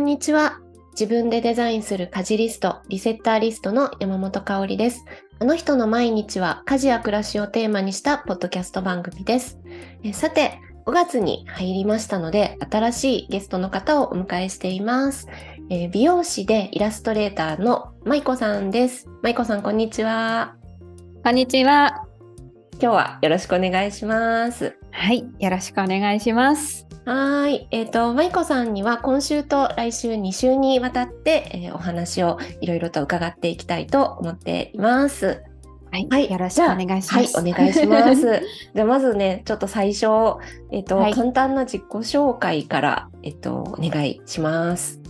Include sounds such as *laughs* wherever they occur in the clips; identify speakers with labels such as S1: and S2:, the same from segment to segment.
S1: んにちは。自分でデザインする家事リスト、リセッターリストの山本香里です。あの人の毎日は家事や暮らしをテーマにしたポッドキャスト番組です。えさて、5月に入りましたので、新しいゲストの方をお迎えしています。えー美容師でイラストレーターの舞子さんです。舞子さん、こんにちは。
S2: こんにちは。
S1: 今日はよろしくお願いします。
S2: はい、よろしくお願いします。
S1: はーい。えっ、と、舞子さんには今週と来週2週にわたって、えーお話をいろいろと伺っていきたいと思っています。
S2: はい、
S1: はい
S2: よろしくお願いします。
S1: はい、お願いします。*laughs* じゃあまずね、ちょっと最初、えっ、と、
S2: はい
S1: 簡単な自己紹介から、えっ、と、お願いします。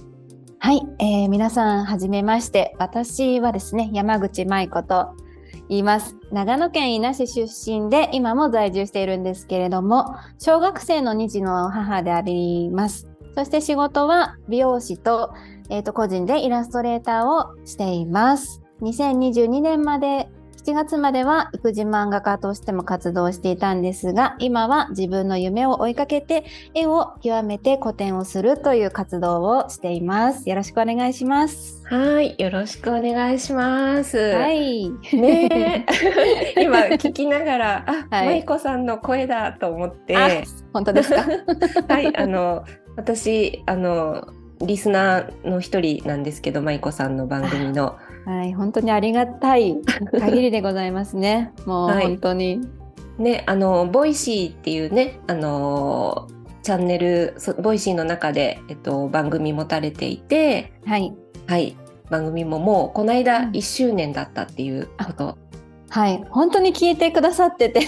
S2: はい、えー皆さんはじめまして。私はですね、山口舞子と言います。長野県伊那市出身で今も在住しているんですけれども、小学生の2児の母であります。そして仕事は美容師と,、えーと個人でイラストレーターをしています。2022年まで7月までは育児漫画家としても活動していたんですが、今は自分の夢を追いかけて絵を極めて個展をするという活動をしています。よろしくお願いします。
S1: はい、よろしくお願いします。
S2: はい。
S1: ねえ *laughs* 今聞きながら、あ、
S2: はい
S1: さんの声だと思って、
S2: あ、本当ですか？*laughs*
S1: はい、あの、私、あの、リスナーの一人なんですけど、舞子さんの番組の。
S2: はい、本当にありがたい限りでございますね。*laughs* もう
S1: はい
S2: 本当に。
S1: ね、あの、ボイシーっていうね、あの、チャンネル、そボイシーの中で、えっと、番組持たれていて、
S2: はい。
S1: はい、番組ももう、この間
S2: うん
S1: 1周年だったっていうこと。
S2: はい、本当に聞いてくださってて。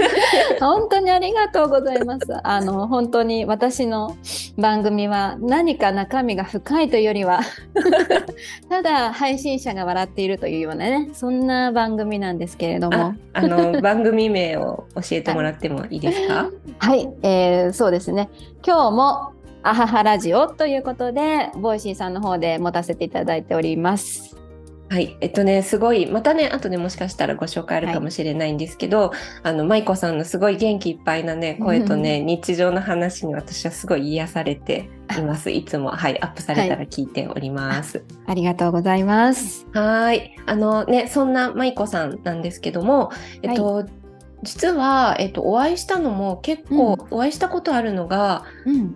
S2: *laughs* 本当にありがとうございます。あの本当に私の番組は何か中身が深いというよりは *laughs* ただ配信者が笑っているというようなねそんな番組なんですけれども。
S1: あ、あの、番組名を教えてもらってもいいですか？*laughs*
S2: はい、えーそうですね。今日もアハハラジオということでボイシーさんの方で持たせていただいております。
S1: はい、えっとね、すごい、またね、後でもしかしたらご紹介あるかもしれないんですけど、あの、舞子さんのすごい元気いっぱいなね、声とね、日常の話に私はすごい癒されています。いつも、はい、アップされたら聞いております。
S2: ありがとうございます。
S1: はーい、あのね、そんな舞子さんなんですけども、えっと、実は、えっと、お会いしたのも結構、お会いしたことあるのが
S2: うん、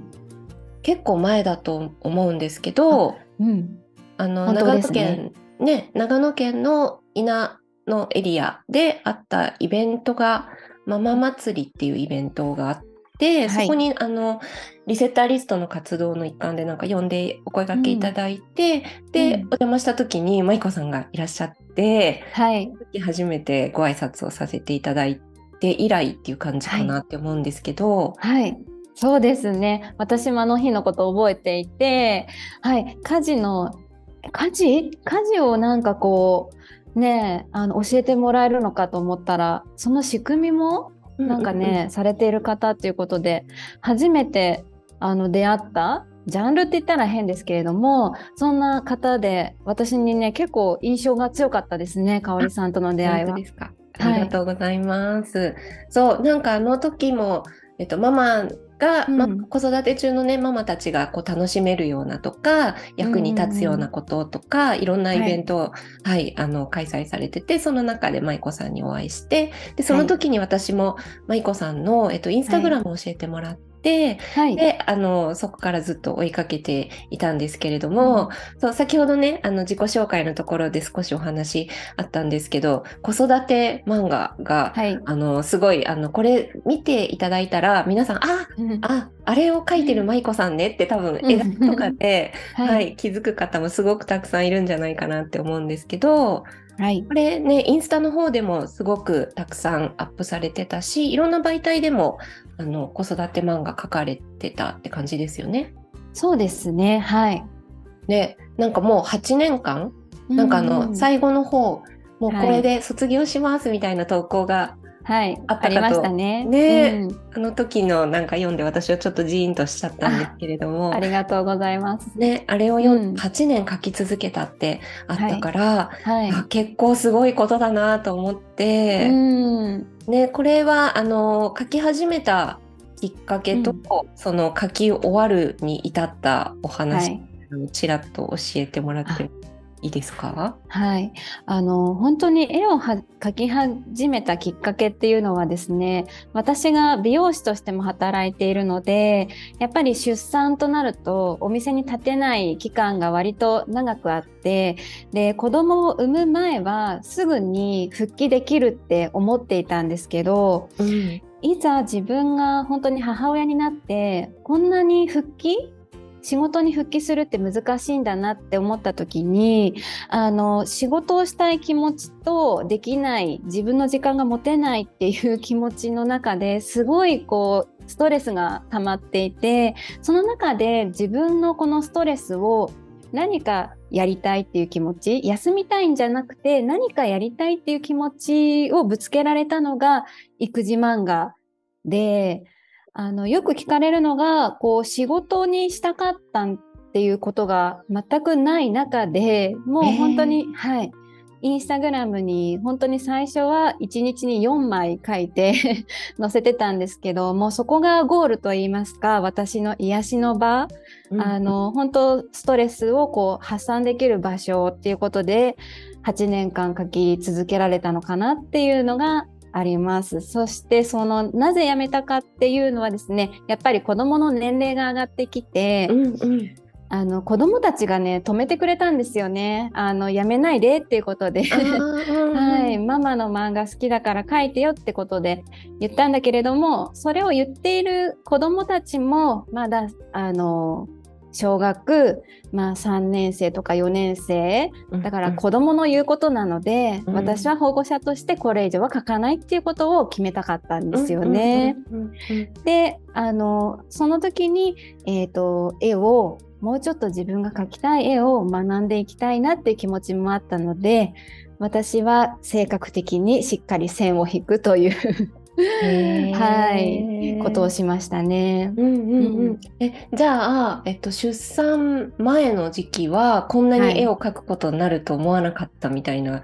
S1: 結構前だと思うんですけど、
S2: うん、
S1: あの、長野県、ね、長野県の稲のエリアであったイベントが、ママ祭りっていうイベントがあって、
S2: はい。
S1: そこに、あの、リセッターリストの活動の一環でなんか呼んでお声掛けいただいて、で、
S2: うん。
S1: お邪魔した時に舞子さんがいらっしゃって、
S2: はい、
S1: 初めてご挨拶をさせていただいて以来っていう感じかなって思うんですけど、
S2: はい。そうですね。私もあの日のことを覚えていて、はい、家事の家事？家事をなんかこうねあの教えてもらえるのかと思ったら、その仕組みもなんかね、されている方っていうことで、初めてあの出会ったジャンルって言ったら変ですけれども、そんな方で私にね結構印象が強かったですね。香織さんとの出会いは
S1: で。すか。あ
S2: はい
S1: りがとうございます。そう、なんかあの時も、えっと、ママが、
S2: うん
S1: ま子育て中のね、ママたちがこう楽しめるようなとか、役に立つようなこととか、いろんなイベントを、はい、あの、開催されてて、その中で舞子さんにお会いして、で、その時に私も舞子さんの、えっと、インスタグラムを教えてもらって、
S2: はい。
S1: で、あの、そこからずっと追いかけていたんですけれども、そう、先ほどね、あの、自己紹介のところで少しお話あったんですけど、子育て漫画が、
S2: はい。
S1: あの、すごい、あの、これ見ていただいたら、皆さん、あ、あ、あれを描いてる舞子さんねって多分
S2: うん。
S1: 映画とかで、
S2: は
S1: はい、気づく方もすごくたくさんいるんじゃないかなって思うんですけど、
S2: はい。
S1: これね、インスタの方でもすごくたくさんアップされてたし、いろんな媒体でも、あの、子育て漫画描かれてたって感じですよね。
S2: そうですね。はい。
S1: で、なんかもう8年間、なんかあの、
S2: うん
S1: 最後の方、もうこ
S2: はい
S1: れで卒業しますみたいな投稿が
S2: はい、
S1: あったかと
S2: りましたね。
S1: ね
S2: うん
S1: あの時のなんか読んで私はちょっとジーンとしちゃったんですけれども
S2: あ、りがとうございます。
S1: ね、あれを読ん
S2: うん
S1: 8年書き続けたってあったから、
S2: はい。
S1: あ結構すごいことだなと思って、
S2: うん。
S1: ね、これはあの書き始めたきっかけと、
S2: うん
S1: その書き終わるに至ったお
S2: は
S1: 話
S2: い。
S1: ちらっと教えてもらっていいですか？
S2: はい、あの本当に絵を描き始めたきっかけっていうのはですね私が美容師としても働いているのでやっぱり出産となるとお店に立てない期間が割と長くあってで子供を産む前はすぐに復帰できるって思っていたんですけど、うん、いざ自分が本当に母親になってこんなに復帰仕事に復帰するって難しいんだなって思った時にあの仕事をしたい気持ちとできない自分の時間が持てないっていう気持ちの中ですごいこうストレスが溜まっていてその中で自分のこのストレスを何かやりたいっていう気持ち休みたいんじゃなくて何かやりたいっていう気持ちをぶつけられたのが育児漫画であのよく聞かれるのがこう仕事にしたかったっていうことが全くない中でもう本当に、えー、はい。インスタグラムに本当に最初は1日に4枚書いて *laughs* 載せてたんですけどもうそこがゴールといいますか私の癒しの場、うん、あの本当ストレスをこう発散できる場所っていうことで8年間書き続けられたのかなっていうのがあります。そしてそのなぜ辞めたかっていうのはですねやっぱり子どもの年齢が上がってきて、うんうん、あの子供たちがね止めてくれたんですよね。あのやめないでっていうことで、*laughs* はい、ママの漫画好きだから書いてよってことで言ったんだけれども、それを言っている子供たちもまだあの小学、まあ、3年生とか4年生。だから子どもの言うことなので、うん、私は保護者としてこれ以上は書かないっていうことを決めたかったんですよね。であのその時に、えーと、絵をもうちょっと自分が描きたい絵を学んでいきたいなっていう気持ちもあったので私は性格的にしっかり線を引くというはい、ことをしましたね。うんうん
S1: うん、えじゃあ、えっと、出産前の時期はこんなに絵を描くことになると思わなかったみたいな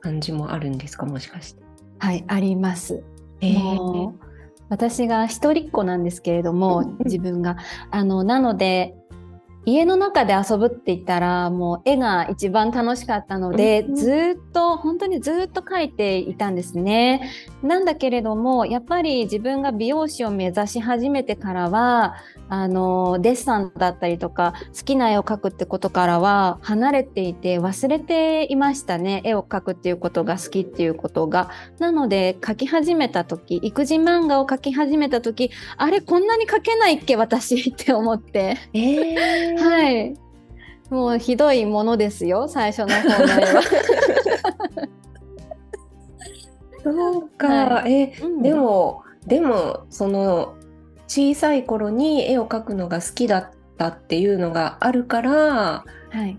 S1: 感じもあるんですか？もしかして。
S2: はいあります。もう私が一人っ子なんですけれども、自分が。あのなので家の中で遊ぶって言ったらもう絵が一番楽しかったので、うん、ずっと本当にずっと描いていたんですね。なんだけれどもやっぱり自分が美容師を目指し始めてからはあのデッサンだったりとか好きな絵を描くってことからは離れていて忘れていましたね絵を描くっていうことが好きっていうことが。なので描き始めた時育児漫画を描き始めた時あれこんなに描けないっけ私って思って。えーはい。もうひどいものですよ、最初の方の絵は。
S1: そうか、はい、え、うん、でも、でも、その小さい頃に絵を描くのが好きだったっていうのがあるから、はい、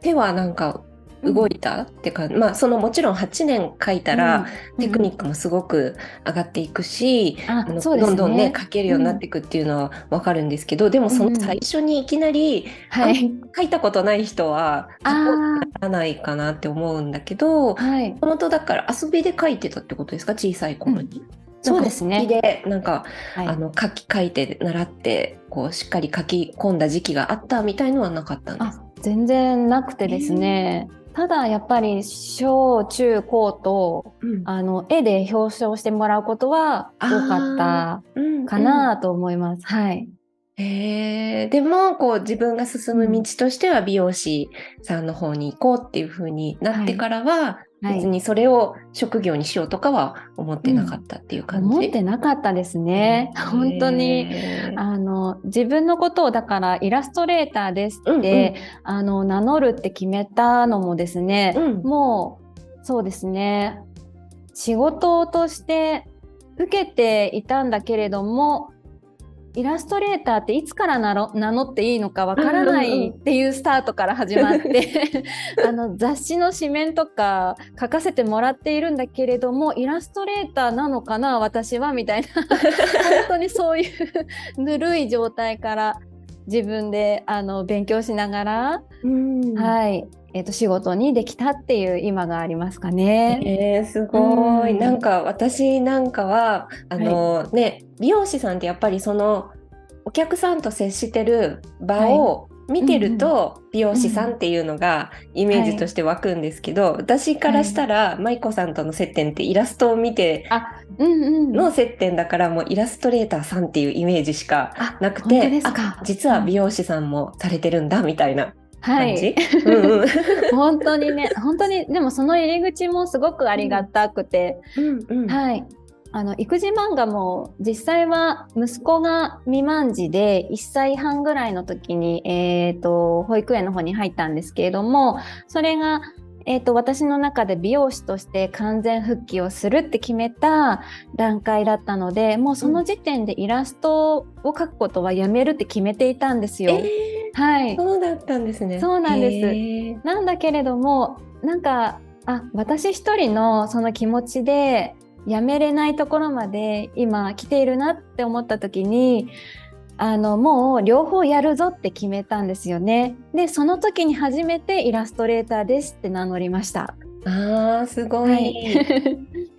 S1: 手はなんか動いたってか、うん、まあそのもちろん8年書いたら、テクニックもすごく上がっていくし、うん、あの、ね、どんどんね書けるようになっていくっていうのは分かるんですけど、うん、でもその最初にいきなり、はい、書いたことない人はならないかなって思うんだけど、はい、本当だから遊びで書いてたってことですか？小さい頃に。
S2: そうですね。
S1: でなんか、はい、あの書き書いて習ってこうしっかり書き込んだ時期があったみたいのはなかったんです
S2: 全然なくてですね、えーただやっぱり小中高と、うん、あの絵で表彰してもらうことは多かったかなと思います。うんうん、はい。
S1: えー、でもこう自分が進む道としては美容師さんの方に行こうっていう風になってからは、別にそれを職業にしようとかは思ってなかったっていう感じ、
S2: うん、思ってなかったですね。本当に。あの自分のことをだからイラストレーターですって、うんうん、あの名乗るって決めたのもですね、うん、もうそうですね。仕事として受けていたんだけれどもイラストレーターっていつから名乗っていいのかわからないっていうスタートから始まって *laughs* あの雑誌の紙面とか書かせてもらっているんだけれどもイラストレーターなのかな私はみたいな。*laughs* 本当にそういう *laughs* ぬるい状態から自分であの勉強しながら、はい。えーと、仕事にできたっていう今がありますかね。
S1: えー、すごい、うん、なんか私なんかはあの、はい、ね美容師さんってやっぱりそのお客さんと接してる場を、はい見てると美容師さんっていうのがイメージとして湧くんですけど、私からしたら、舞子さんとの接点ってイラストを見ての接点だからもうイラストレーターさんっていうイメージしかなくて実は美容師さんもされてるんだみたいなはい、*laughs*
S2: うんうん、本当にね本当にでもその入り口もすごくありがたくて、うんうん、はいあの育児漫画も実際は息子が未満児で1歳半ぐらいの時に、えーと、保育園の方に入ったんですけれどもそれが、えーと、私の中で美容師として完全復帰をするって決めた段階だったのでもうその時点でイラストを描くことはやめるって決めていたんですよ。
S1: えー、はい、そうだったんですね。
S2: そうなんです。なんだけれどもなんかあ私一人のその気持ちでやめれないところまで今来ているなって思った時にあのもう両方やるぞって決めたんですよね。でその時に初めてイラストレーターですって名乗りました。
S1: あーすごい。はい、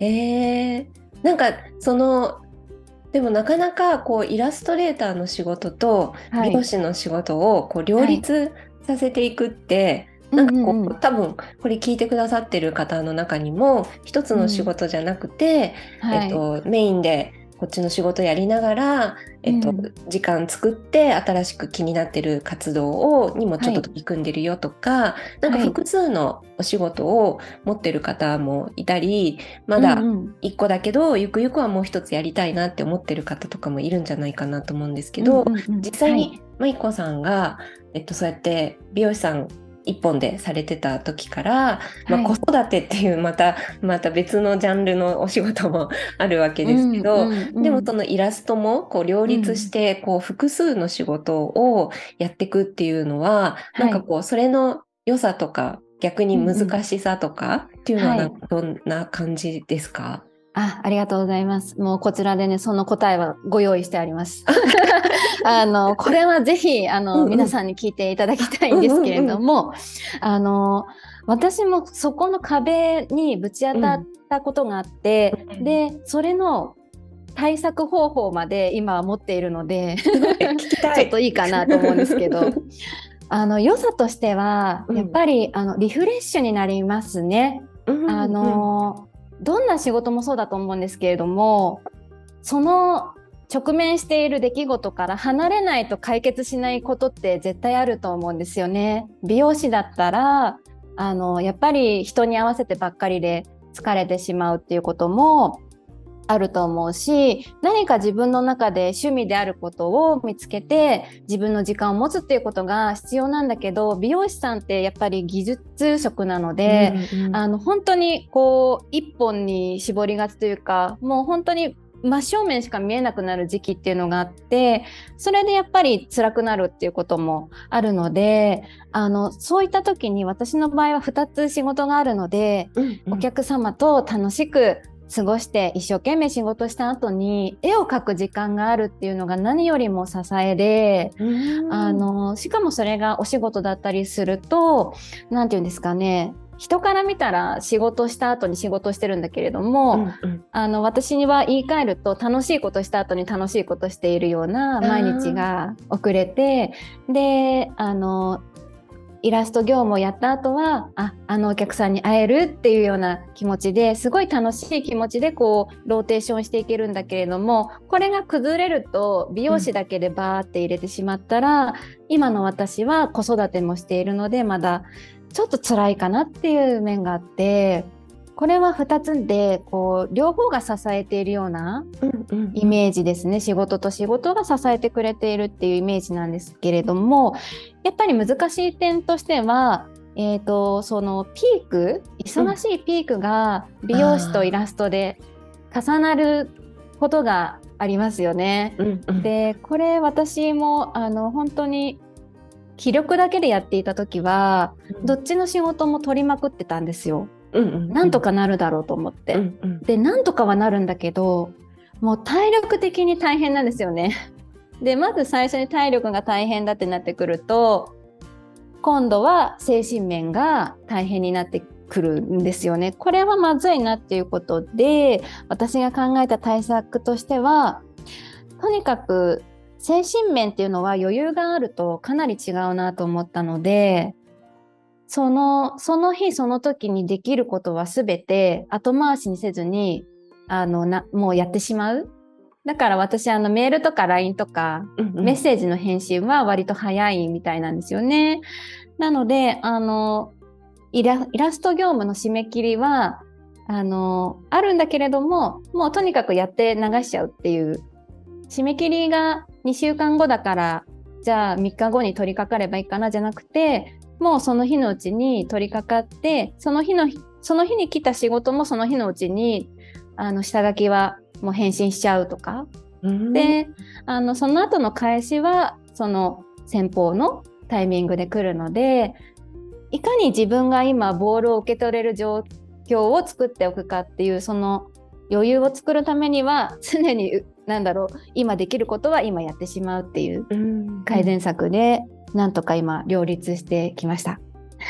S1: *laughs* えー、なんかそのでもなかなかこうイラストレーターの仕事と美容師の仕事をこう両立させていくって、なんかこう、うんうん、多分これ聞いてくださってる方の中にも一つの仕事じゃなくて、うん。はい、えっと、メインでこっちの仕事やりながら、えっと、うん、時間作って新しく気になってる活動をにもちょっと取り組んでるよとか、はい、なんか複数のお仕事を持ってる方もいたり、まだ1個だけど、うんうん、ゆくゆくはもう一つやりたいなって思ってる方とかもいるんじゃないかなと思うんですけど、うんうんうん、実際に舞子さんが、えっと、そうやって美容師さん一本でされてた時から、まあ、子育てっていうまた、また別のジャンルのお仕事もあるわけですけど、うんうんうん、でもそのイラストもこう両立してこう複数の仕事をやっていくっていうのは、うん、なんかこうそれの良さとか逆に難しさとかっていうのはどんな感じですか、はい
S2: あ、ありがとうございます。もうこちらでね、その答えはご用意してあります。*laughs* *laughs* あの、これはぜひ、あの、うんうん、皆さんに聞いていただきたいんですけれども、うんうんうん、あの、私もそこの壁にぶち当たったことがあって、うん、で、それの対策方法まで今は持っているので *laughs* ちょっといいかなと思うんですけど。*laughs* あの良さとしてはやっぱり、うん、あのリフレッシュになりますね。うんうん、あのどんな仕事もそうだと思うんですけれどもその直面している出来事から離れないと解決しないことって絶対あると思うんですよね。美容師だったらあのやっぱり人に合わせてばっかりで疲れてしまうっていうこともあると思うし何か自分の中で趣味であることを見つけて自分の時間を持つっていうことが必要なんだけど美容師さんってやっぱり技術職なので、うんうん、あの本当にこう一本に絞りがちというかもう本当に真正面しか見えなくなる時期っていうのがあってそれでやっぱり辛くなるっていうこともあるのであのそういった時に私の場合は2つ仕事があるので、うんうん、お客様と楽しく過ごして一生懸命仕事した後に絵を描く時間があるっていうのが何よりも支えであのしかもそれがお仕事だったりすると何て言うんですかね人から見たら仕事した後に仕事してるんだけれども、うんうん、あの私には言い換えると楽しいことした後に楽しいことしているような毎日が遅れてであのイラスト業務をやった後はああのお客さんに会えるっていうような気持ちですごい楽しい気持ちでこうローテーションしていけるんだけれどもこれが崩れると美容師だけでバーって入れてしまったら、うん、今の私は子育てもしているのでまだちょっと辛いかなっていう面があってこれは2つでこう両方が支えているようなイメージですね、仕事と仕事が支えてくれているっていうイメージなんですけれどもやっぱり難しい点としてはえーと、そのピーク忙しいピークが美容師とイラストで重なることがありますよね。うんうん、でこれ私もあの本当に気力だけでやっていた時は、うん、どっちの仕事も取りまくってたんですよ。うんうんうん、なんとかなるだろうと思って。うんうん、でなんとかはなるんだけどもう体力的に大変なんですよね。*laughs* でまず最初に体力が大変だってなってくると今度は精神面が大変になってくるんですよね。これはまずいなっていうことで私が考えた対策としてはとにかく精神面っていうのは余裕があるとかなり違うなと思ったのでそのその日その時にできることは全て後回しにせずにあのなもうやってしまうだから私あのメールとか LINE とか、メッセージの返信は割と早いみたいなんですよね。なのであのイラスト業務の締め切りはあのあるんだけれどももうとにかくやって流しちゃうっていう締め切りが2週間後だからじゃあ3日後に取り掛かればいいかなじゃなくてもうその日のうちに取り掛かってその日のその日に来た仕事もその日のうちにあの下書きはもう返信しちゃうとか、うん、であのその後の返しはその先方のタイミングで来るのでいかに自分が今ボールを受け取れる状況を作っておくかっていうその余裕を作るためには常に何だろう今できることは今やってしまうっていう改善策で、なんとか今両立してきました。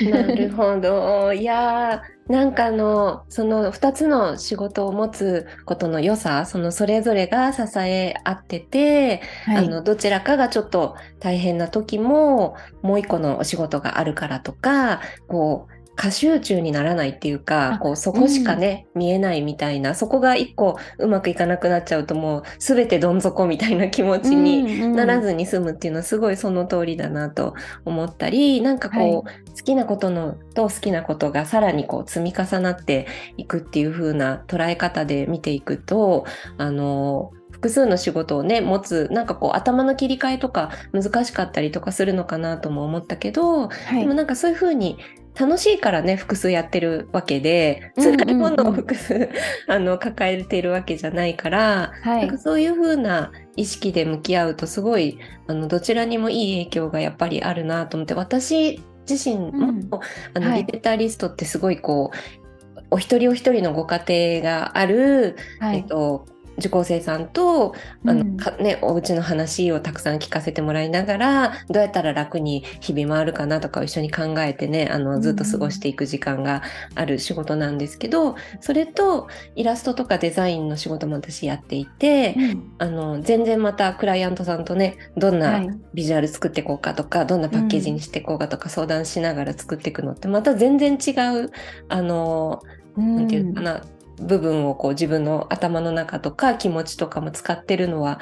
S1: なるほど。*laughs* いやなんかあのその2つの仕事を持つことの良さそのそれぞれが支え合ってて、はい、あのどちらかがちょっと大変な時ももう一個のお仕事があるからとかこう過集中にならないっていうかこうそこしかね、うん、見えないみたいなそこが一個うまくいかなくなっちゃうともう全てどん底みたいな気持ちにならずに済むっていうのはすごいその通りだなと思ったりなんかこう、はい、好きなことのと好きなことがさらにこう積み重なっていくっていう風な捉え方で見ていくとあの複数の仕事をね持つなんかこう頭の切り替えとか難しかったりとかするのかなとも思ったけど、はい、でもなんかそういう風に楽しいからね複数やってるわけで辛いものを複数、*laughs* あの抱えているわけじゃないから、はい、なんかそういう風な意識で向き合うとすごいあのどちらにもいい影響がやっぱりあるなと思って私自身も、うん、あの、はい、リベタリストってすごいこうお一人お一人のご家庭がある、はい、えっと、受講生さんとあの、うん、ね、お家の話をたくさん聞かせてもらいながらどうやったら楽に日々回るかなとかを一緒に考えてねあのずっと過ごしていく時間がある仕事なんですけど、それとイラストとかデザインの仕事も私やっていて、うん、あの全然またクライアントさんとねどんなビジュアル作っていこうかとか、はい、どんなパッケージにしていこうかとか相談しながら作っていくのってまた全然違うあの何て言うかな部分をこう自分の頭の中とか気持ちとかも使ってるのは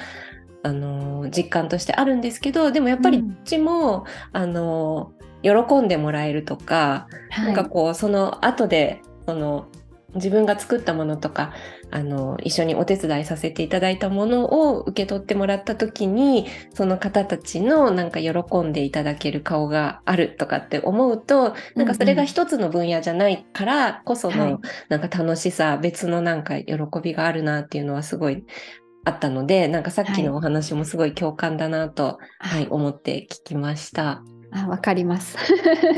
S1: あのー、実感としてあるんですけどでもやっぱりどっちも、うん、あのー、喜んでもらえるとか、はい、なんかこうその後でその自分が作ったものとかあの一緒にお手伝いさせていただいたものを受け取ってもらった時にその方たちのなんか喜んでいただける顔があるとかって思うとなんかそれが一つの分野じゃないからこそのなんか楽しさ、はい、別のなんか喜びがあるなっていうのはすごいあったのでなんかさっきのお話もすごい共感だなと、はい、はい、思って聞きました。
S2: あ、わかります。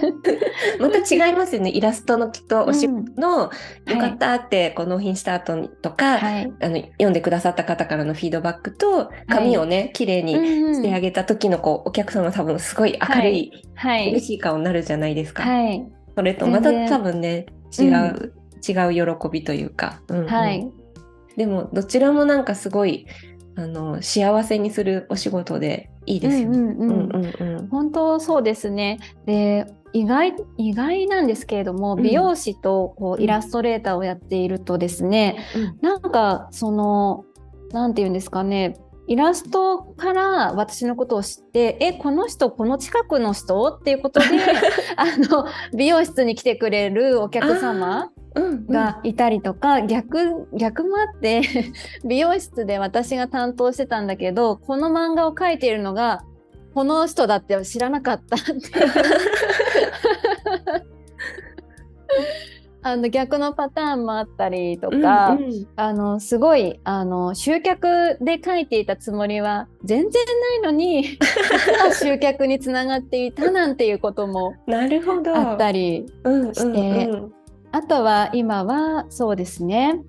S2: *laughs*
S1: また違いますよね。イラストのきっとお仕事の、うん、よかったってこう納品した後とか、はい、あの読んでくださった方からのフィードバックと紙をね、はい、綺麗にしてあげた時のこうお客様多分すごい明るい、はい、嬉しい顔になるじゃないですか。はい、それとまた多分ね違う、うん、違う喜びというか。うんうん、はい。でもどちらもなんかすごいあの幸せにするお仕事でいいですよね。
S2: 本当そうですね。で意外意外なんですけれども、美容師とこうイラストレーターをやっているとですね、うん、なんかその何て言うんですかねイラストから私のことを知ってえこの人この近くの人？っていうことで *laughs* あの美容室に来てくれるお客様がいたりとか、うんうん、逆逆もあって *laughs* 美容室で私が担当してたんだけどこの漫画を描いているのがこの人だって知らなかったって *laughs* あの逆のパターンもあったりとか、うんうん、あのすごいあの集客で書いていたつもりは全然ないのに *laughs* 集客につながっていたなんていうこともあったりして、あとは今はそうですね。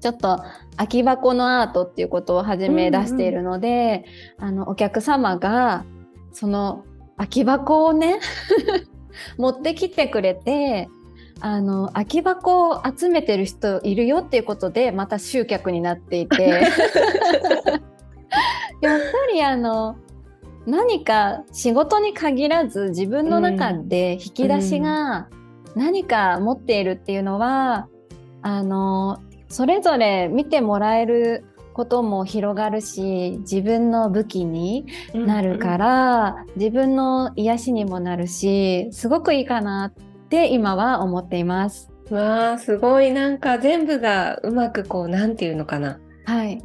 S2: ちょっと空き箱のアートっていうことを始め出しているので、うんうん、あのお客様がその空き箱をね *laughs* 持ってきてくれてあの空き箱を集めてる人いるよっていうことでまた集客になっていて。*laughs* やっぱりあの何か仕事に限らず自分の中で引き出しが何か持っているっていうのは、うん、あのそれぞれ見てもらえることも広がるし自分の武器になるから、うん、自分の癒しにもなるしすごくいいかなって今は思っています。
S1: わあすごいなんか全部がうまくこうなんていうのかな。
S2: はい。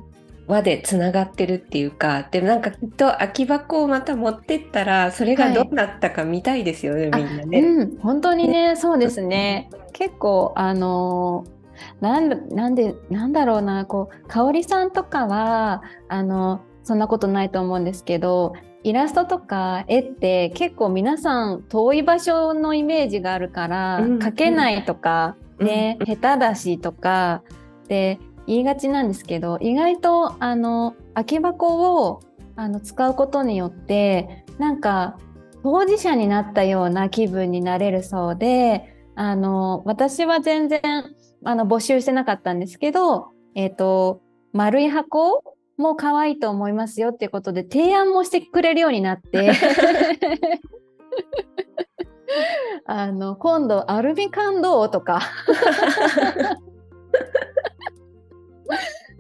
S1: 輪でつながってるっていうかでもなんかきっと空き箱をまた持ってったらそれがどうなったか見たいですよね、はい、みんなね。
S2: うん、本当にねそうですね。結構あのーなんなんでなんだろうなこう香里さんとかはあのそんなことないと思うんですけどイラストとか絵って結構皆さん遠い場所のイメージがあるから、うん、描けないとか、ね、うん、下手だしとかで言いがちなんですけど意外とあの空き箱をあの使うことによってなんか当事者になったような気分になれるそうであの私は全然あの募集してなかったんですけど、えっ、ー、と、丸い箱も可愛いと思いますよっていうことで提案もしてくれるようになって。*laughs* あの今度アルミ缶どう？とか *laughs*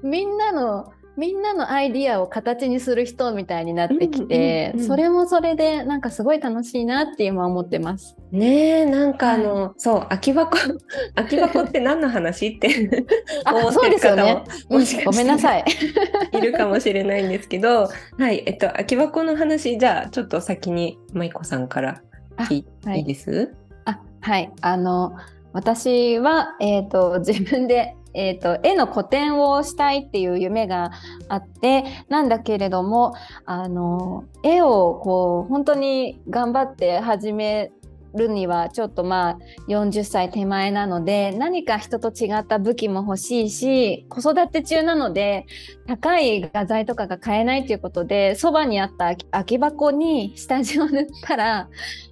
S2: みんなのみんなのアイディアを形にする人みたいになってきて、うんうんうん、それもそれでなんかすごい楽しいなって今思ってます。
S1: ねえなんかあの、はい、そう空き箱 *laughs* 空き箱って何の話？って *laughs* 思ってる方も、
S2: もしごめんなさい。*laughs*
S1: いるかもしれないんですけどはいえっと空き箱の話じゃあちょっと先に舞子さんからいい,、い、いです？
S2: あはい。あの私は、えーと自分でえーと、絵の個展をしたいっていう夢があってなんだけれどもあの絵をこう本当に頑張って始めるにはちょっとまあ40歳手前なので何か人と違った武器も欲しいし子育て中なので高い画材とかが買えないということでそばにあった空き箱に下地を塗ったら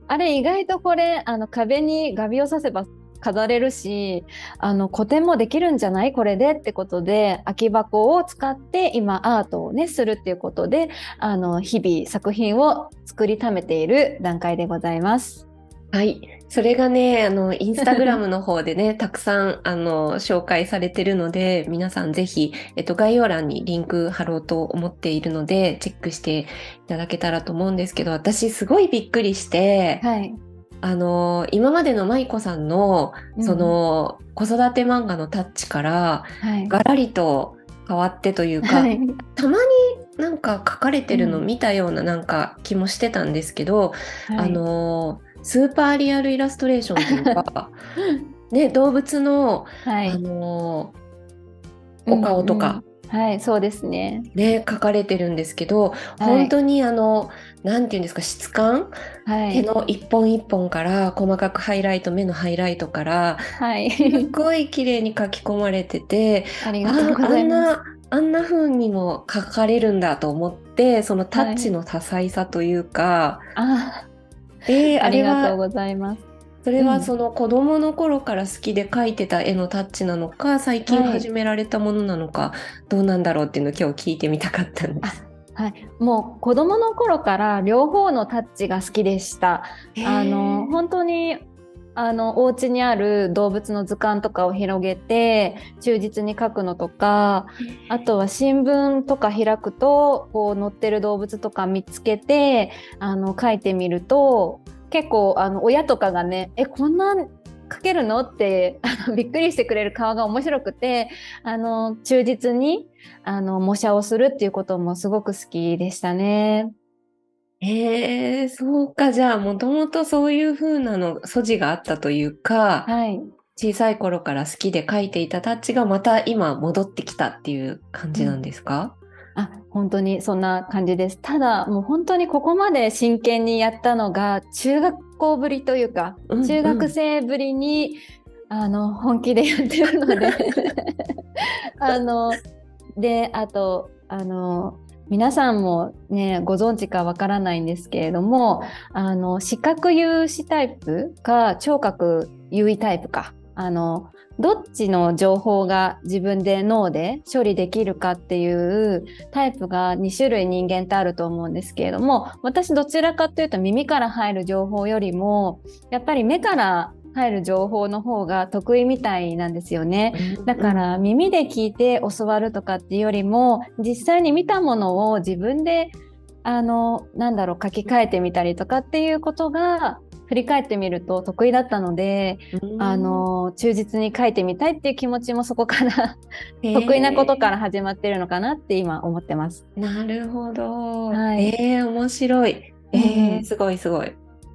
S2: あれ意外とこれあの壁に画鋲を刺せば飾れるしあの個展もできるんじゃない？これでってことで空き箱を使って今アートをねするっていうことであの日々作品を作りためている段階でございます。
S1: はい。それがね、あの、インスタグラムの方でね、*laughs* たくさん、あの、紹介されてるので、皆さんぜひ、えっと、概要欄にリンク貼ろうと思っているので、チェックしていただけたらと思うんですけど、私すごいびっくりして、
S2: はい。
S1: あの今までの舞子さんのその、子育て漫画のタッチから、がらりと変わってというか、はい、たまになんか書かれてるの見たようななんか気もしてたんですけど、うん、あのスーパーリアルイラストレーションというか、*laughs* ね、動物の、はい、あのお顔とか、
S2: はい、そうですね。
S1: ね、書かれてるんですけど、はい、本当にあの、なんていうんですか、質感、はい、手の一本一本から細かくハイライト、目のハイライトから、
S2: はい、
S1: すごい綺麗に書き込まれてて、
S2: ありがとうございます。
S1: あんな風にも書かれるんだと思って、そのタッチの多彩さというか、
S2: はい、えー、ありがとうございます。
S1: それはその子供の頃から好きで描いてた絵のタッチなのか、最近始められたものなのか、はい、どうなんだろうっていうのを今日聞いてみたかったんです。
S2: はい、もう子供の頃から両方のタッチが好きでした。あの本当にあのお家にある動物の図鑑とかを広げて忠実に描くのとかあとは新聞とか開くとこう載ってる動物とか見つけてあの描いてみると結構あの親とかがねえこんな書けるの？ってあのびっくりしてくれる顔が面白くてあの忠実にあの模写をするっていうこともすごく好きでしたね。
S1: へえー、そうか。じゃあもともとそういう風なの素地があったというか、
S2: はい、
S1: 小さい頃から好きで書いていたタッチがまた今戻ってきたっていう感じなんですか、
S2: うん、あ本当にそんな感じです。ただもう本当にここまで真剣にやったのが中学校ぶりというか、うんうん、中学生ぶりにあの本気でやってるので。*laughs* あのであとあの皆さんもねご存知かわからないんですけれどもあの視覚有視タイプか聴覚優位タイプかあのどっちの情報が自分で脳で処理できるかっていうタイプが2種類人間ってあると思うんですけれども私どちらかというと耳から入る情報よりもやっぱり目から入る情報の方が得意みたいなんですよね。だから耳で聞いて教わるとかっていうよりも実際に見たものを自分であのなんだろう書き換えてみたりとかっていうことが振り返ってみると得意だったので、あの忠実に書いてみたいっていう気持ちもそこから *laughs* 得意なことから始まってるのかなって今思ってます。
S1: なるほど。はい、えー、面白い。えー、すごいすごい。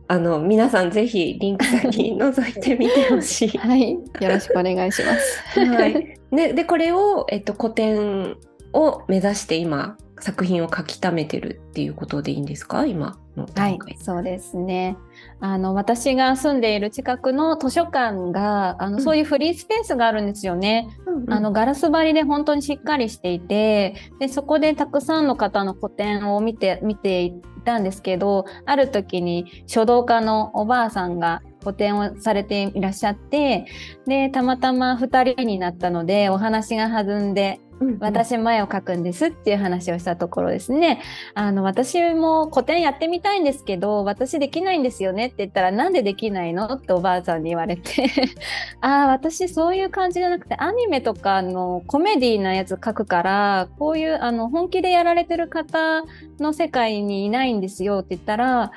S1: あの皆さんぜひリンク先覗いてみてほしい。*laughs*
S2: はい、よろしくお願いします。
S1: はい。ででこれをえっと古典を目指して今作品を書き溜めてるっていうことでいいんですか？今の
S2: はい、そうですね。あの私が住んでいる近くの図書館があの、うん、そういうフリースペースがあるんですよね。うんうん、あのガラス張りで本当にしっかりしていてでそこでたくさんの方の個展を見て見ていたんですけどある時に書道家のおばあさんが個展をされていらっしゃってでたまたま2人になったのでお話が弾んで私前を描くんですっていう話をしたところですね。あの、私も個展やってみたいんですけど、私できないんですよねって言ったら、なんでできないのっておばあさんに言われて *laughs* ああ、私そういう感じじゃなくて、アニメとかのコメディーなやつ描くから、こういうあの本気でやられてる方の世界にいないんですよって言ったら、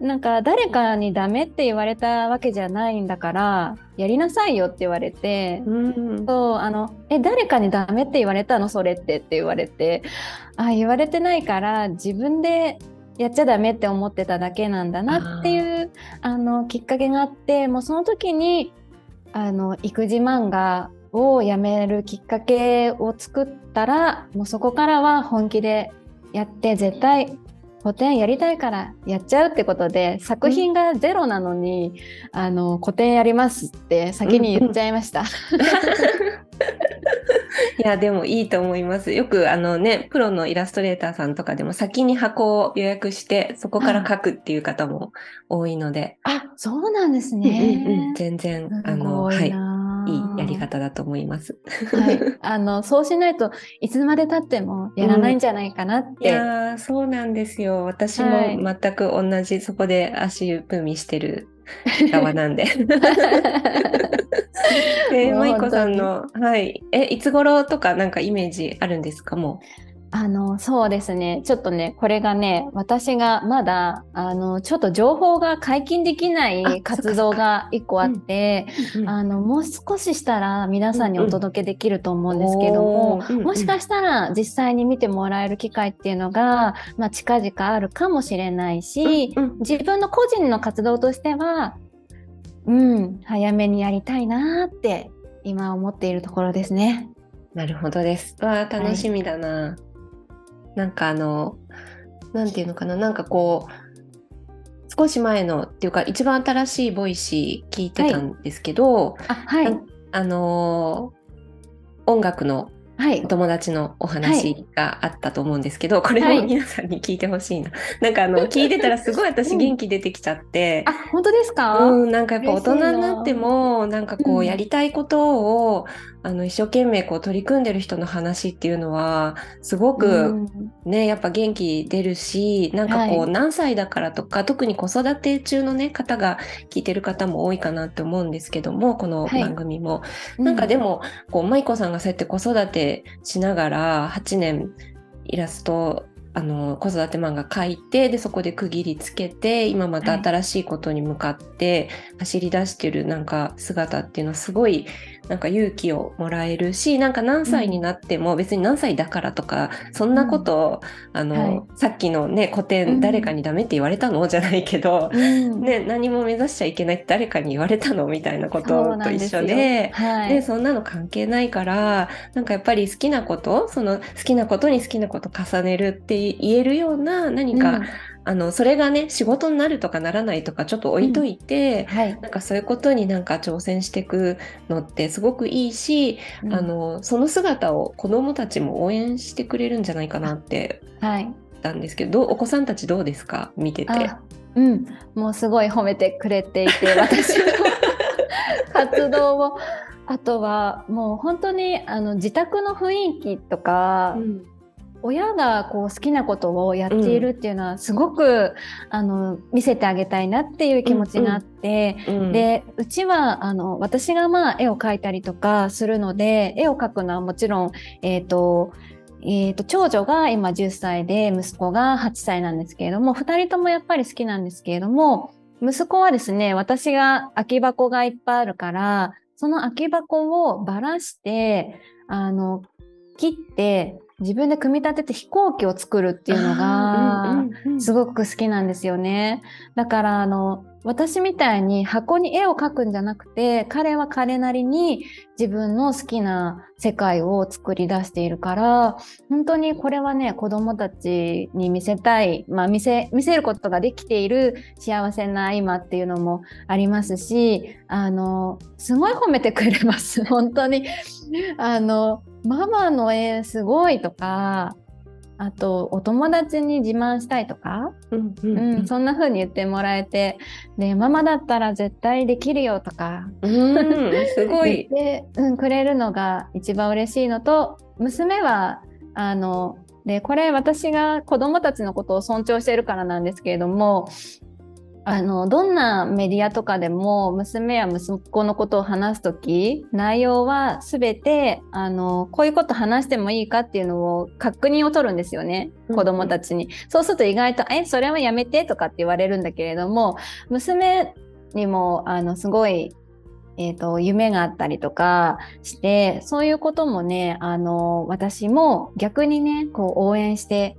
S2: なんか誰かにダメって言われたわけじゃないんだからやりなさいよって言われて、うん、そうあのえ誰かにダメって言われたのそれってって言われてあ言われてないから自分でやっちゃダメって思ってただけなんだなっていうあのきっかけがあってもうその時にあの育児漫画をやめるきっかけを作ったらもうそこからは本気でやって絶対古典やりたいからやっちゃうってことで作品がゼロなのに、うん、あの古典やりますって先に言っちゃいました。*laughs*
S1: いやでもいいと思います。よくあのねプロのイラストレーターさんとかでも先に箱を予約してそこから書くっていう方も多いので。
S2: あそうなんですね。
S1: うんうんうん、全然あのはいいいやり方だと思います。
S2: はい、あの *laughs* そうしないといつまでたってもやらないんじゃないかなって。
S1: うん、いやそうなんですよ。私も全く同じ、はい、そこで足踏みしてる *laughs* 側なんで。*laughs* えー、舞子さんのはいえいつ頃とかなんかイメージあるんですか？もう。
S2: あのそうですねちょっとねこれがね私がまだあのちょっと情報が解禁できない活動が1個あってあのもう少ししたら皆さんにお届けできると思うんですけども、うんうん、もしかしたら実際に見てもらえる機会っていうのが、まあ、近々あるかもしれないし、うんうん、自分の個人の活動としてはうん早めにやりたいなって今思っているところですね。
S1: なるほどです。わあ楽しみだな。はいなんかあの、なんていうのかな、なんかこう、少し前のっていうか、一番新しいボイシー聞いてたんですけど、はい、あはい、あの音楽のはい、友達のお話があったと思うんですけど、はい、これを皆さんに聞いてほしいな。はい、なんかあの聞いてたらすごい私元気出てきちゃって。
S2: あ本当ですか？
S1: うんなんかやっぱ大人になってもなんかこうやりたいことを、あの一生懸命こう取り組んでる人の話っていうのはすごくね、やっぱ元気出るしなんかこう、何歳だからとか特に子育て中のね方が聞いてる方も多いかなって思うんですけどもこの番組も、はい、なんかでも、こう舞子さんがそうやって子育てしながら8年イラストあの子育て漫画描いてでそこで区切りつけて今また新しいことに向かって走り出してるなんか姿っていうのはすごいなんか勇気をもらえるしなんか何歳になっても別に何歳だからとか、そんなことを、あの、はい、さっきのね古典誰かにダメって言われたの？じゃないけど、うん、ね、何も目指しちゃいけないって誰かに言われたのみたいなことと一緒でそはい、でそんなの関係ないからなんかやっぱり好きなことその好きなことに好きなこと重ねるって言えるような何か、うん。あのそれがね仕事になるとかならないとかちょっと置いといて、うん。はい、なんかそういうことになんか挑戦していくのってすごくいいし、うん、あのその姿を子どもたちも応援してくれるんじゃないかなって思ったんですけど、はい、お子さんたちどうですか？見てて。
S2: うん、もうすごい褒めてくれていて *laughs* 私の活動を。あとはもう本当にあの自宅の雰囲気とか、うん親がこう好きなことをやっているっていうのはすごく、うん、あの見せてあげたいなっていう気持ちがあって、うんうん、でうちはあの私がまあ絵を描いたりとかするので絵を描くのはもちろん、えーとえーと、長女が今10歳で息子が8歳なんですけれども2人ともやっぱり好きなんですけれども息子はですね私が空き箱がいっぱいあるからその空き箱をばらしてあの切って自分で組み立てて飛行機を作るっていうのがすごく好きなんですよね。だからあの私みたいに箱に絵を描くんじゃなくて彼は彼なりに自分の好きな世界を作り出しているから本当にこれはね子供たちに見せたい、まあ、見せ見せることができている幸せな今っていうのもありますしあのすごい褒めてくれます。*laughs* 本当に。あのママの絵すごいとかあとお友達に自慢したいとか、うんうん。うんうん、そんな風に言ってもらえてでママだったら絶対できるよとか、
S1: うん、すごい。
S2: で、うん、くれるのが一番嬉しいのと娘はあのでこれ私が子供たちのことを尊重しているからなんですけれどもあのどんなメディアとかでも娘や息子のことを話す時内容は全てあのこういうこと話してもいいかっていうのを確認を取るんですよね子供たちに、うん、そうすると意外と「えそれはやめて」とかって言われるんだけれども娘にもあのすごいえーと、夢があったりとかしてそういうこともねあの私も逆にねこう応援して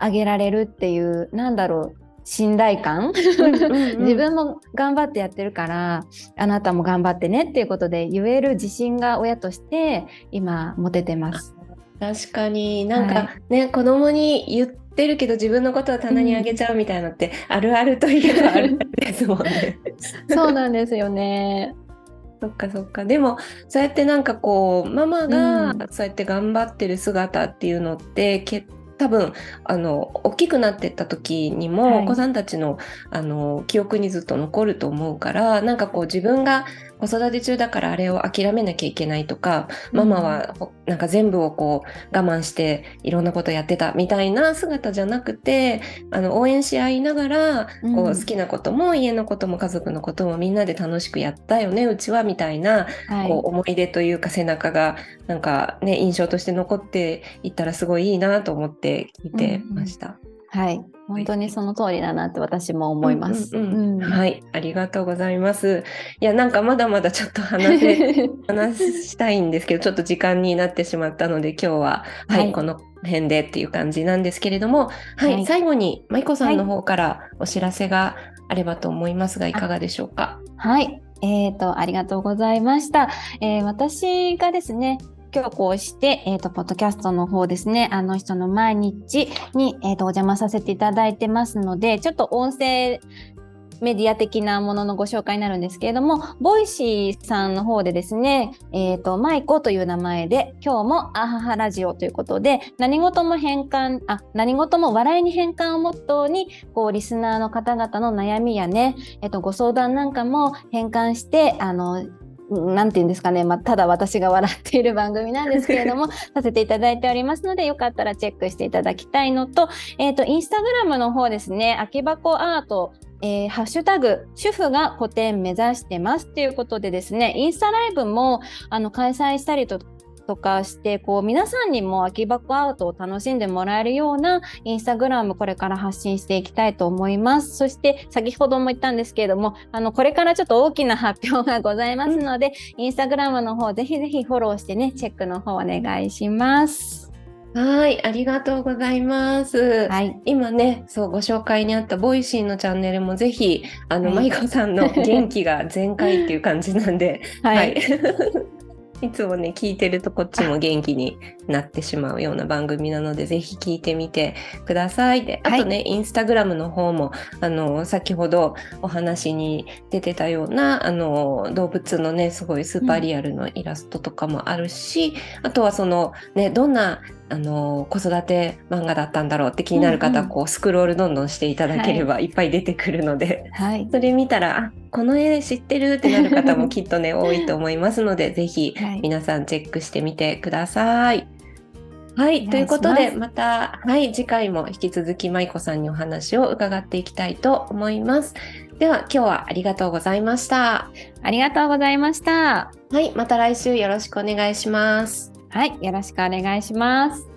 S2: あげられるっていうなんだろう信頼感？自分も頑張ってやってるからあなたも頑張ってねっていうことで言える自信が親として今持ててます。
S1: 確かになんかね、はい、子供に言ってるけど自分のことは棚にあげちゃうみたいなのって、うん、あるあるといえばあるですもんね。*laughs*
S2: そうなんですよね。
S1: そっかそっかでもそうやってなんかこうママがそうやって頑張ってる姿っていうのって、うん、結多分あの大きくなってった時にも、はい、お子さんたちのあの記憶にずっと残ると思うからなんかこう自分が子育て中だからあれを諦めなきゃいけないとか、ママはなんか全部をこう我慢していろんなことやってたみたいな姿じゃなくてあの応援し合いながら、こう好きなことも家のことも家族のこともみんなで楽しくやったよねうちはみたいな、はい、こう思い出というか背中がなんかね印象として残っていったらすごいいいなと思って聞いてました。
S2: うん、はい。本当にその通りだなって私も思います。
S1: はい、ありがとうございます。いや、なんかまだまだちょっと話せ *laughs* 話したいんですけど、ちょっと時間になってしまったので、今日は、はい、はい、この辺でっていう感じなんですけれども、はい、はい、最後に舞子さんの方からお知らせがあればと思いますが、いかがでしょうか？
S2: はい、えーと、ありがとうございました。えー、私がですね、今日こうして、えっ、ー、と、ポッドキャストの方ですね、あの人の毎日に、えっ、ー、と、お邪魔させていただいてますので、ちょっと音声メディア的なもののご紹介になるんですけれども、ボイシーさんの方でですね、えっ、ー、と、マイコという名前で、今日もアハハラジオということで、何事も変換、あ、何事も笑いに変換をモットーに、こう、リスナーの方々の悩みやね、えっ、と、ご相談なんかも変換して、あの、なんて言うんですかね、まあ、ただ私が笑っている番組なんですけれども、*laughs* させていただいておりますので、よかったらチェックしていただきたいのと、えっ、ー、と、インスタグラムの方ですね、空き箱アート、えー、ハッシュタグ、主婦が古典目指してますということでですね、インスタライブもあの開催したりととかしてこう皆さんにも空き箱アートを楽しんでもらえるようなインスタグラムこれから発信していきたいと思います。そして先ほども言ったんですけれどもあのこれからちょっと大きな発表がございますので、インスタグラムの方ぜひぜひフォローしてねチェックの方お願いします。
S1: はい、ありがとうございます。はい、今ね、そうご紹介にあったボイシーのチャンネルもぜひあの、はい、まさんの元気が全開っていう感じなんで、*laughs* はい、はいいつもね、聞いてるとこっちも元気になってしまうような番組なので、ぜひ聞いてみてください。で、あとね、はい、インスタグラムの方も、あの、先ほどお話に出てたような、あの、動物のね、すごいスーパーリアルのイラストとかもあるし、うん、あとはその、ね、どんなあの子育て漫画だったんだろうって気になる方、
S2: うんうん
S1: こうスクロールどんどんしていただければいっぱい出てくるので、
S2: はい。
S1: それ見たらあこの絵知ってるってなる方もきっとね多いと思いますので *laughs* ぜひ
S2: はい
S1: 皆さんチェックしてみてください。はい、
S2: い
S1: ということでまた、はい、次回も引き続き舞子さんにお話を伺っていきたいと思います。では今日はありがとうございました。
S2: ありがとうございました。
S1: はい、また来週よろしくお願いします。
S2: はい。よろしくお願いします。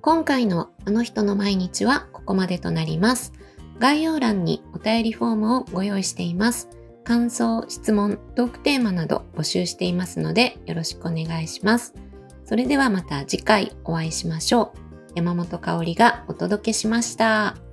S1: 今回のあの人の毎日はここまでとなります。概要欄にお便りフォームをご用意しています。感想、質問、トークテーマなど募集していますのでよろしくお願いします。それではまた次回お会いしましょう。山本香里がお届けしました。